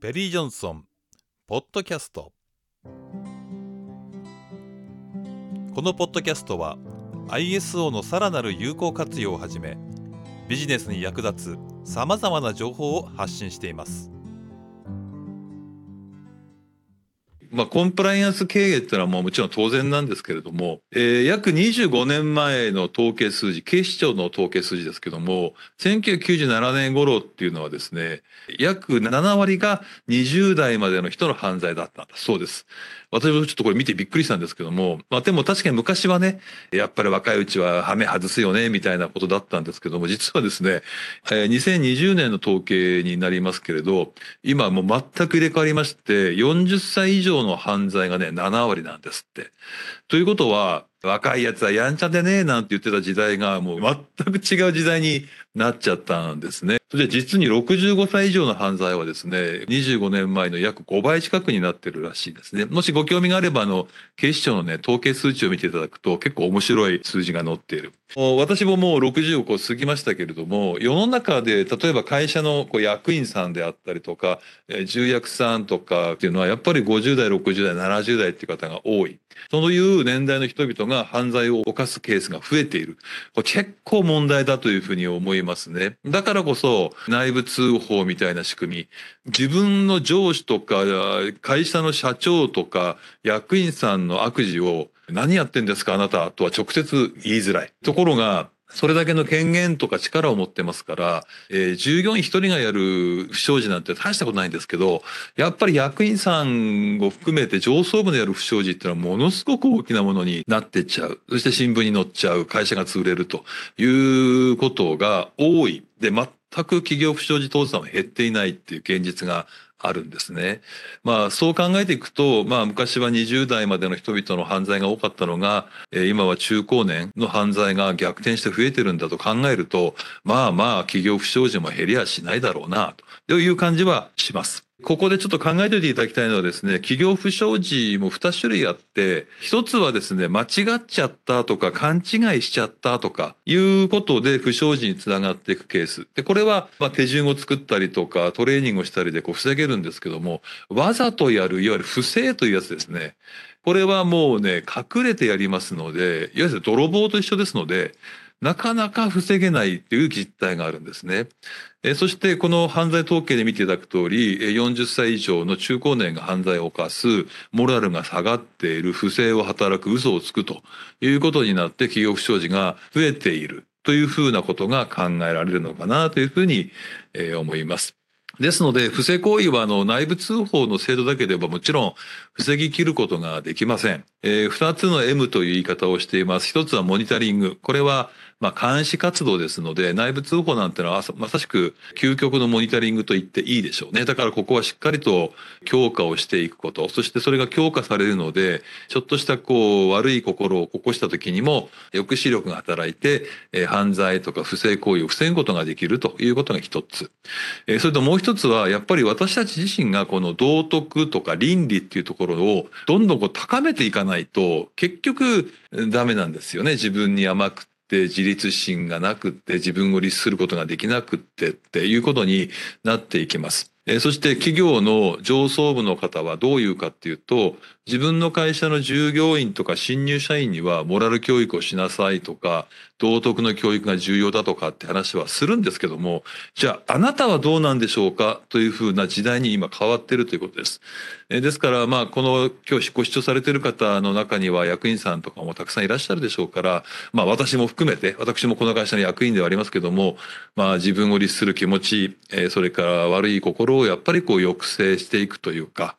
ペリー・ジョンソンポッドキャスト。このポッドキャストは ISO のさらなる有効活用をはじめビジネスに役立つさまざまな情報を発信しています。まあ、コンプライアンス経営っていうのはもうもちろん当然なんですけれども、えー、約25年前の統計数字、警視庁の統計数字ですけども、1997年頃っていうのはですね、約7割が20代までの人の犯罪だったんだそうです。私もちょっとこれ見てびっくりしたんですけども、まあでも確かに昔はね、やっぱり若いうちはハメ外すよね、みたいなことだったんですけども、実はですね、えー、2020年の統計になりますけれど、今もう全く入れ替わりまして、40歳以上の犯罪がね、7割なんですって。ということは、若いやつはやんちゃでねえなんて言ってた時代がもう全く違う時代になっちゃったんですね。それで実に65歳以上の犯罪はですね、25年前の約5倍近くになってるらしいですね。もしご興味があれば、あの、警視庁のね、統計数値を見ていただくと結構面白い数字が載っている。私ももう60をこう過ぎましたけれども、世の中で例えば会社のこう役員さんであったりとか、重役さんとかっていうのはやっぱり50代、60代、70代っていう方が多い。そういう年代の人々が犯罪を犯すケースが増えている。これ結構問題だというふうに思いますね。だからこそ内部通報みたいな仕組み、自分の上司とか会社の社長とか役員さんの悪事を何やってんですかあなたとは直接言いづらい。ところがそれだけの権限とか力を持ってますから、えー、従業員一人がやる不祥事なんて大したことないんですけど、やっぱり役員さんを含めて上層部でやる不祥事っていうのはものすごく大きなものになってっちゃう。そして新聞に載っちゃう。会社が潰れるということが多い。で、全く企業不祥事倒産は減っていないっていう現実があるんですね。まあそう考えていくと、まあ昔は20代までの人々の犯罪が多かったのが、今は中高年の犯罪が逆転して増えてるんだと考えると、まあまあ企業不祥事も減りはしないだろうな、という感じはします。ここでちょっと考えておいていただきたいのはですね、企業不祥事も2種類あって、一つはですね、間違っちゃったとか勘違いしちゃったとかいうことで不祥事につながっていくケース。で、これはま手順を作ったりとかトレーニングをしたりでこう防げるんですけども、わざとやる、いわゆる不正というやつですね。これはもうね、隠れてやりますので、いわゆる泥棒と一緒ですので、なかなか防げないっていう実態があるんですね。そしてこの犯罪統計で見ていただく通り、40歳以上の中高年が犯罪を犯す、モラルが下がっている、不正を働く、嘘をつくということになって企業不祥事が増えているというふうなことが考えられるのかなというふうに思います。ですので、不正行為はあの内部通報の制度だけではもちろん防ぎ切ることができません。えー、2つの M という言い方をしています。一つはモニタリング。これはまあ、監視活動ですので、内部通報なんてのはまさしく究極のモニタリングと言っていいでしょうね。だからここはしっかりと強化をしていくこと、そしてそれが強化されるので、ちょっとしたこう悪い心を起こした時にも抑止力が働いて、え、犯罪とか不正行為を防ぐことができるということが一つ。え、それともう一つは、やっぱり私たち自身がこの道徳とか倫理っていうところをどんどんこう高めていかないと、結局ダメなんですよね。自分に甘くって自立心がなくって自分を律することができなくってっていうことになっていきます。そして企業の上層部の方はどういうかっていうと自分の会社の従業員とか新入社員にはモラル教育をしなさいとか道徳の教育が重要だとかって話はするんですけどもじゃああなたはどうなんでしょうか？というふうな時代に今変わってるということです。ですからまあこの今日ご視聴されてる方の中には役員さんとかもたくさんいらっしゃるでしょうからまあ私も含めて私もこの会社の役員ではありますけどもまあ自分を律する気持ちそれから悪い心をやっぱりこう抑制していくというか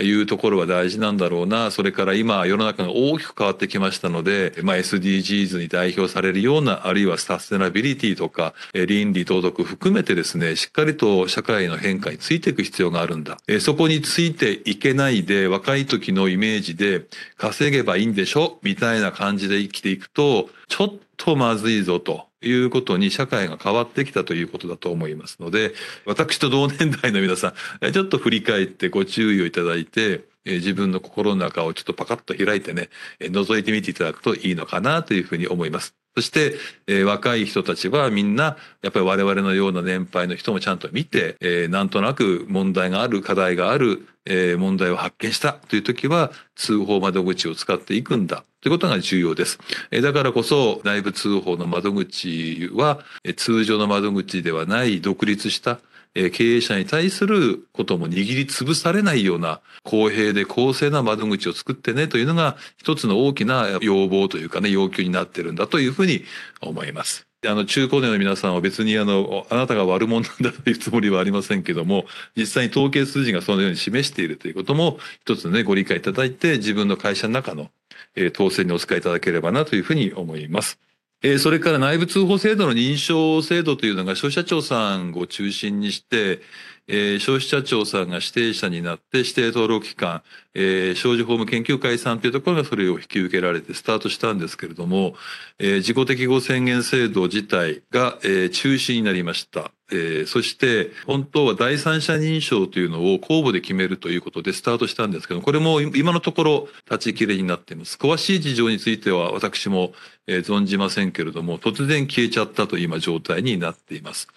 いうところは大事なんだろうな。それから今世の中が大きく変わってきましたので、まあ、SDGs に代表されるような、あるいはサステナビリティとか、倫理道徳含めてですね、しっかりと社会の変化についていく必要があるんだ。そこについていけないで、若い時のイメージで稼げばいいんでしょ？みたいな感じで生きていくと、ちょっとまずいぞと。いうことに社会が変わってきたということだと思いますので、私と同年代の皆さん、ちょっと振り返ってご注意をいただいて、自分の心の中をちょっとパカッと開いてね、覗いてみていただくといいのかなというふうに思います。そして、えー、若い人たちはみんな、やっぱり我々のような年配の人もちゃんと見て、えー、なんとなく問題がある、課題がある、えー、問題を発見したという時は、通報窓口を使っていくんだということが重要です。え、だからこそ、内部通報の窓口は、え、通常の窓口ではない独立した経営者に対することも握りつぶされないような公平で公正な窓口を作ってねというのが一つの大きな要望というかね要求になってるんだというふうに思います。あの中高年の皆さんは別にあのあなたが悪者なんだというつもりはありませんけども実際に統計数字がそのように示しているということも一つねご理解いただいて自分の会社の中の統制にお使いいただければなというふうに思います。えー、それから内部通報制度の認証制度というのが消費者庁さんを中心にして、えー、消費者庁さんが指定者になって指定登録機関、えー、商事法務研究会さんというところがそれを引き受けられてスタートしたんですけれども、えー、自己適合宣言制度自体が、えー、中止になりました。えー、そして本当は第三者認証というのを公募で決めるということでスタートしたんですけどこれも今のところ立ち切れになっています詳しい事情については私も、え存じませんけれども突然消えちゃったという今状態になっています、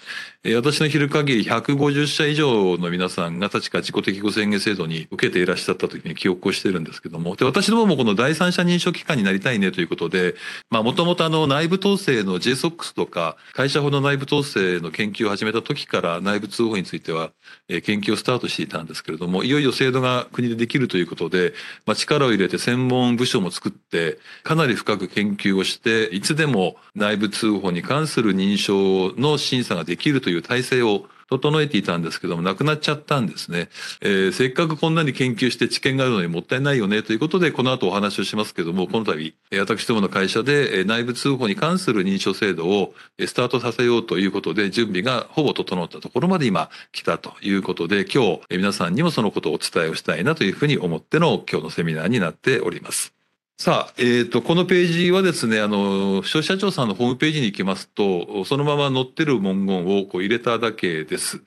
え、私の知る限り150社以上の皆さんが確か自己適合宣言制度に受けていらっしゃった時に記憶をしているんですけどもで私どももこの第三者認証機関になりたいねということでまあもともとあの内部統制の JSOX とか会社法の内部統制の研究を始めた時から内部通報については、え研究をスタートしていたんですけれどもいよいよ制度が国でできるということで、まあ、力を入れて専門部署も作ってかなり深く研究をしていつでも内部通報に関する認証の審査ができるという体制を整えていたんですけども、なくなっちゃったんですね。えー、せっかくこんなに研究して知見があるのにもったいないよねということで、この後お話をしますけども、この度、私どもの会社で内部通報に関する認証制度をスタートさせようということで、準備がほぼ整ったところまで今来たということで、今日皆さんにもそのことをお伝えをしたいなというふうに思っての今日のセミナーになっております。さあ、えっ、ー、と、このページはですね、あの、消費者庁さんのホームページに行きますと、そのまま載ってる文言をこう入れただけです。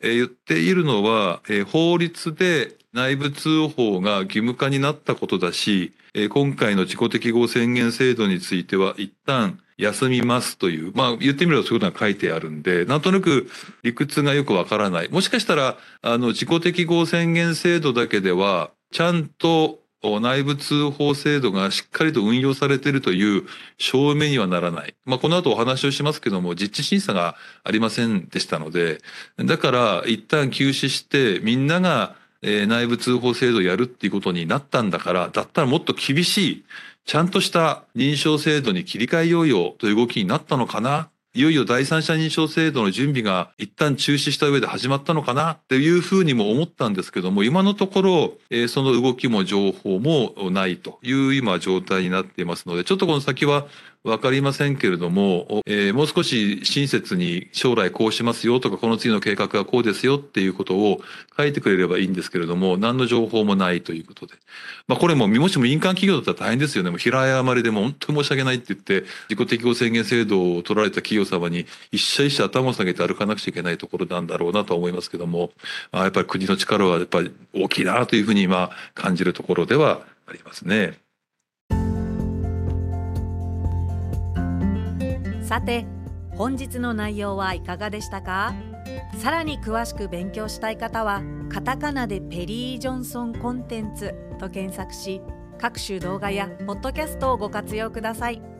えー、言っているのは、えー、法律で内部通報が義務化になったことだし、えー、今回の自己適合宣言制度については一旦休みますという、まあ言ってみればそういうことが書いてあるんで、なんとなく理屈がよくわからない。もしかしたら、あの、自己適合宣言制度だけでは、ちゃんと内部通報制度がしっかりと運用されているという証明にはならない。まあ、この後お話をしますけども、実地審査がありませんでしたので、だから一旦休止してみんなが内部通報制度をやるっていうことになったんだから、だったらもっと厳しい、ちゃんとした認証制度に切り替えようよという動きになったのかないよいよ第三者認証制度の準備が一旦中止した上で始まったのかなっていうふうにも思ったんですけども、今のところ、えー、その動きも情報もないという今状態になっていますので、ちょっとこの先はわかりませんけれども、えー、もう少し親切に将来こうしますよとか、この次の計画はこうですよっていうことを書いてくれればいいんですけれども、何の情報もないということで。まあこれも、もしも民間企業だったら大変ですよね。もう平誤りでも本当に申し訳ないって言って、自己適合宣言制度を取られた企業様に一社一社頭を下げて歩かなくちゃいけないところなんだろうなと思いますけども、あやっぱり国の力はやっぱり大きいなというふうに今感じるところではありますね。さて本日の内容はいかがでしたか？さらに詳しく勉強したい方はカタカナでペリー・ジョンソンコンテンツと検索し各種動画やポッドキャストをご活用ください。